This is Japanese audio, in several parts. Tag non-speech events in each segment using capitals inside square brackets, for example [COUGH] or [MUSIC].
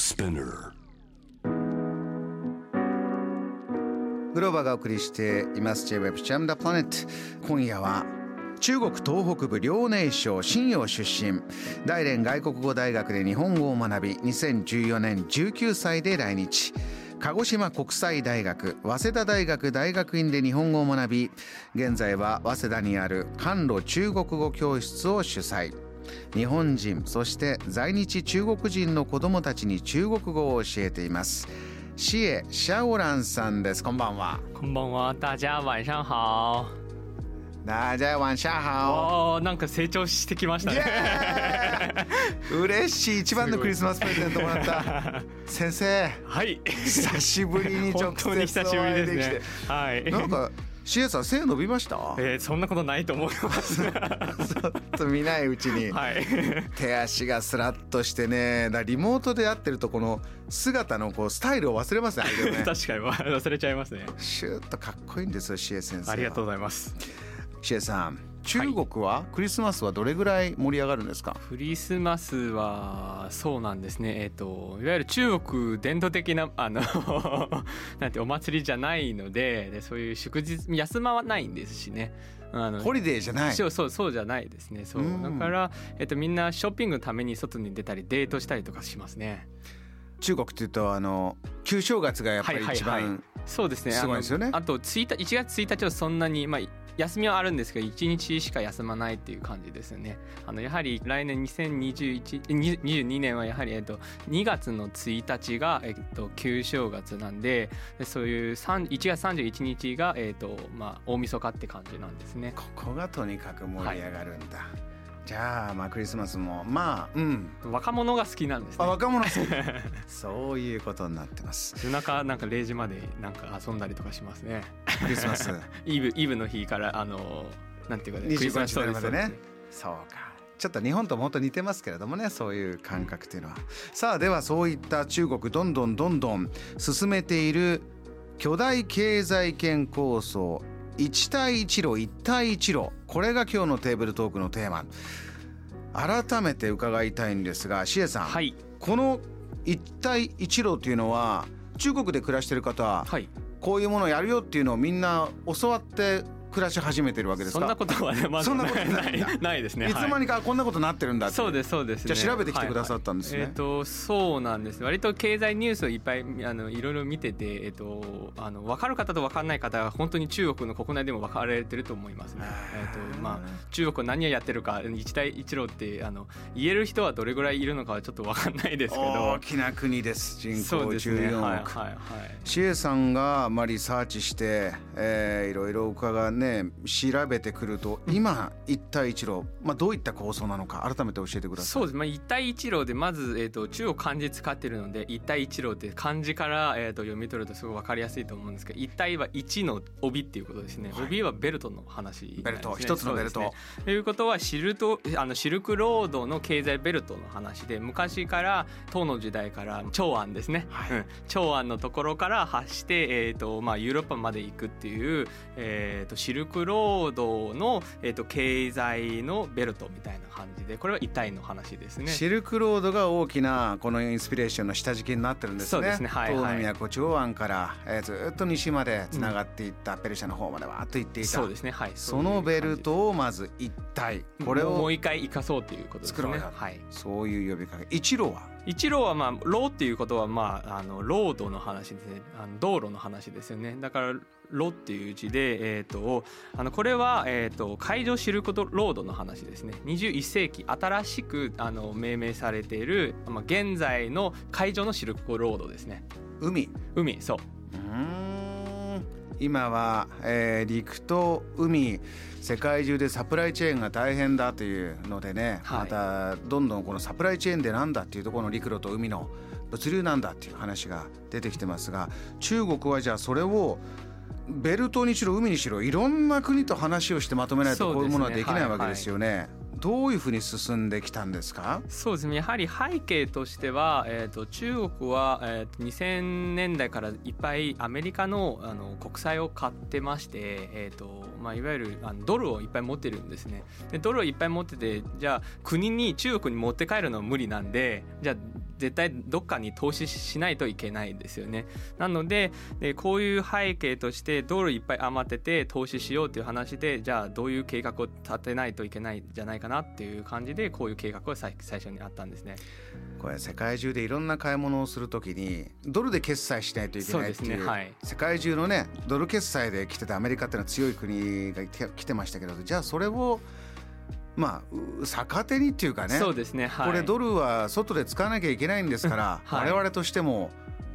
Spinner. グローバがお送りしています。J-Web ジャムダプラネット今夜は中国東北部遼寧省信陽出身。大連外国語大学で日本語を学び2014年19歳で来日。鹿児島国際大学早稲田大学大学院で日本語を学び現在は早稲田にある甘露中国語教室を主催。日本人そして在日中国人の子どもたちに中国語を教えています。シエ・シャオランさんです。こんばんは。こんばんは、大家晚上好。大家晚上好なんか成長してきましたイね。嬉しい。一番のクリスマスプレゼントもらった。先生。はい。久しぶりに直接久しぶりですお会いできてね。はい。なんかシエさん背伸びました？えーそんなことないと思います。[LAUGHS] ちょっと見ないうちにはい。手足がスラッとしてねリモートで会ってるとこの姿のこうスタイルを忘れますねね [LAUGHS] 確かに [LAUGHS] 忘れちゃいますね。シューッとかっこいいんですよシエ先生はありがとうございます。シエさん中国はクリスマスはどれぐらい盛り上がるんですか？クリスマスはそうなんですね。えっ、といわゆる中国伝統的なあの [LAUGHS] なんてお祭りじゃないので、でそういう祝日休まはないんですしね。あのホリデーじゃない？そうそうそうじゃないですね。そう。うん。だから、えっと、みんなショッピングのために外に出たりデートしたりとかしますね。中国っていうとあの旧正月がやっぱり一番そうですね。すごいですよね。あと1日1月1日はそんなに、まあ、休みはあるんですけど1日しか休まないっていう感じですよね。あのやはり来年202122年はやはり、えっと、2月の1日が、えっと、旧正月なんででそういう3 1月31日が、えっとまあ、大晦日って感じなんですね。ここがとにかく盛り上がるんだ、じゃあまあクリスマスもまあうん。若者が好きなんですね。あ若者好き。[LAUGHS] そういうことになってます。夜中なんか0時までなんか遊んだりとかしますね。クリスマス。[LAUGHS] イブイブの日からあのなんていうかねクリス25マス日までね。そうです。そうか。ちょっと日本とも本当似てますけれどもねそういう感覚っていうのは。さあではそういった中国どんどんどんどん進めている巨大経済圏構想一帯一路一帯一路。これが今日のテーブルトークのテーマ。改めて伺いたいんですがシエさん、はい。この一帯一路っていうのは中国で暮らしてる方ははい。こういうものをやるよっていうのをみんな教わって暮らし始めてるわけですか？そんなことはねまずそんなことない [LAUGHS] ないですね。いつの間ににかこんなことになってるんだってそうですそうです、ね。じゃあ調べてきてくださったんですねはいはいえっ、とそうなんです。割と経済ニュースをいっぱいあのいろいろ見ててえっ、とあの分かる方と分かんない方は本当に中国の国内でも分かれてると思いますね。えっ、とまあ中国何をやってるか一帯一路ってあの言える人はどれぐらいいるのかはちょっと分かんないですけど。大きな国です人口そうですね。14億、はいはいはい。さんがまあリサーチして、えーいろいろ伺うね調べてくると今一帯一路、まあ、どういった構想なのか改めて教えてください。そうです、まあ、一帯一路でまず、えー、と中国漢字使ってるので一帯一路って漢字から、えー、と読み取るとすごい分かりやすいと思うんですけど一帯は一の帯っていうことですね、帯はベルトの話ね、ベルト一つのベルト。ねということはシルトあのシルクロードの経済ベルトの話で昔から唐の時代から長安ですね、はい。うん。長安のところから発して、えーとまあ、ヨーロッパまで行くっていう、えー、とシルクロードの、えー、と経済のベルトみたいな感じでこれは一帯の話ですね。シルクロードが大きなこのインスピレーションの下敷きになってるんですね。そうですね。はい唐はい。の都長安から、えーずっと西までつながっていった、ペルシャの方までわーっと行っていた。そうですね。はい。そのベルトをまず一体これをもう一回生かそうということですね。作ろうよ。はい。そういう呼びかけ。一路は？一路はまあローっていうことはまああのロードの話ですね。あの道路の話ですよね。だからロっていう字でえっ、とあのこれはえっ、と海上シルクロードの話ですね。21世紀新しくあの命名されているまあ現在の海上のシルクロードですね。海。海そう。うーん今は、えー陸と海世界中でサプライチェーンが大変だというのでね、はい。またどんどんこのサプライチェーンでなんだっていうところの陸路と海の物流なんだっていう話が出てきてますが中国はじゃあそれをベルトにしろ海にしろいろんな国と話をしてまとめないとこういうものはできないわけですよね。どういうふうに進んできたんですか？そうですね。やはり背景としては、えー、と中国は、えー、と2000年代からいっぱいアメリカのあの国債を買ってまして、えーとまあ、いわゆるあのドルをいっぱい持ってるんですね。でドルをいっぱい持っててじゃあ国に中国に持って帰るのは無理なんでじゃあ絶対どっかに投資しないといけないですよね。なのででこういう背景としてドルいっぱい余ってて投資しようっていう話でじゃあどういう計画を立てないといけないんじゃないかなっていう感じでこういう計画が最初にあったんですね。これ世界中でいろんな買い物をするときにドルで決済しないといけないっていう、ねはい、世界中のねドル決済で来てたアメリカっていうのは強い国が来てましたけどじゃあそれをまあ逆手にっていうかね。そうですね、はい、これドルは外で使わなきゃいけないんですから、[LAUGHS] はい、我々としても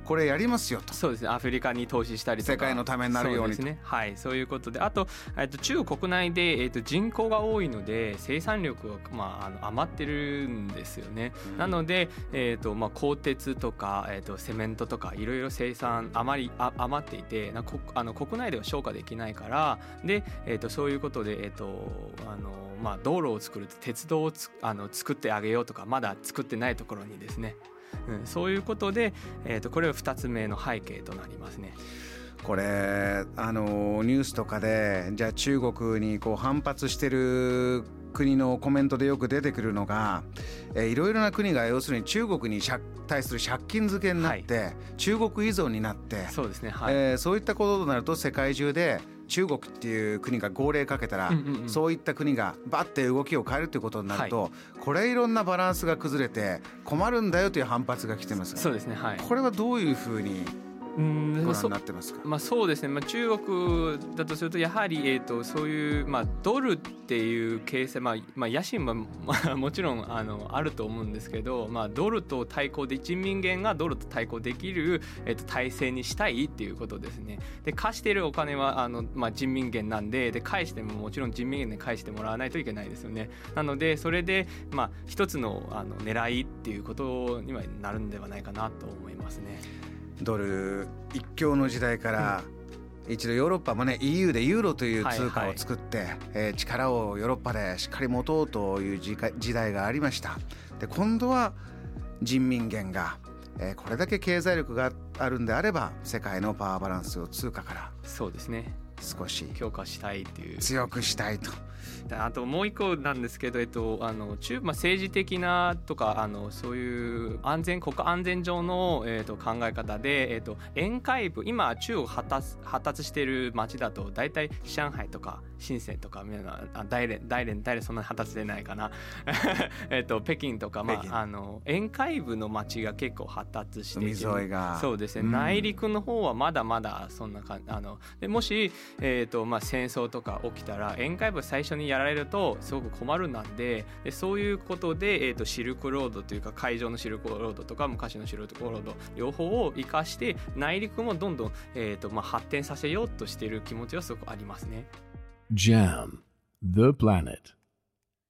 これやりますよと。そうですね。アフリカに投資したりとか。世界のためになるようにね。はい。そういうことで。あと,、えっと中国国内で、えっと人口が多いので生産力が、まあ、あの余ってるんですよね、うん、なので、えっとまあ、鋼鉄とか、えっとセメントとかいろいろ生産あまりあ余っていてなこあの国内では消化できないからで、えっとそういうことで、えっとあのまあ、道路を作る鉄道をつあの作ってあげようとかまだ作ってないところにですねうん、そういうことで、えーと、これは2つ目の背景となりますね。これあのニュースとかでじゃあ中国にこう反発してる国のコメントでよく出てくるのが、えー、いろいろな国が要するに中国に対する借金付けになって、はい、中国依存になってそうですね、はい、えー、そういったこととなると世界中で中国っていう国が号令かけたら、そういった国がバッて動きを変えるということになると、はい、これいろんなバランスが崩れて困るんだよという反発が来てます。そうですね、はい、これはどういうふうにうんご覧になってますか、まあ、そうですね、まあ、中国だとするとやはり、えーと、そういう、まあ、ドルっていう形成、まあまあ、野心は、まあ、もちろんあのあると思うんですけど、まあ、ドルと対抗で人民元がドルと対抗できる、えーと、体制にしたいっていうことですね。で貸しているお金はあの、まあ、人民元なんでで返してももちろん人民元で返してもらわないといけないですよね。なのでそれで、まあ、一つのあの狙いっていうことにはなるんではないかなと思いますね。ドル一強の時代から、一度ヨーロッパもね EU でユーロという通貨を作って、えー、力をヨーロッパでしっかり持とうという時代がありました。で今度は人民元が、えー、これだけ経済力があるんであれば世界のパワーバランスを通貨からそうですね。少し強化したいっていう。強くしたいとあともう一個なんですけど、えっと、あの中まあ、政治的なとかあのそういう安全国家安全上の、えっと、考え方で、えっと、沿海部今中国発達発達している町だと大体上海とか深センとか大連大連大連そんなに発達してないかな。[LAUGHS] えっと北京とか、まあ、あの沿海部の町が結構発達していてそうですね、うん、内陸の方はまだまだそんな感じあのでもし、えっとまあ、戦争とか起きたら沿海部最初にやられるとすごく困るなんででそういうことで、えーと、シルクロードというか海上のシルクロードとか昔のシルクロード両方を生かして内陸もどんどん、えーとまあ、発展させようとしている気持ちはすごくありますね。JAM The Planet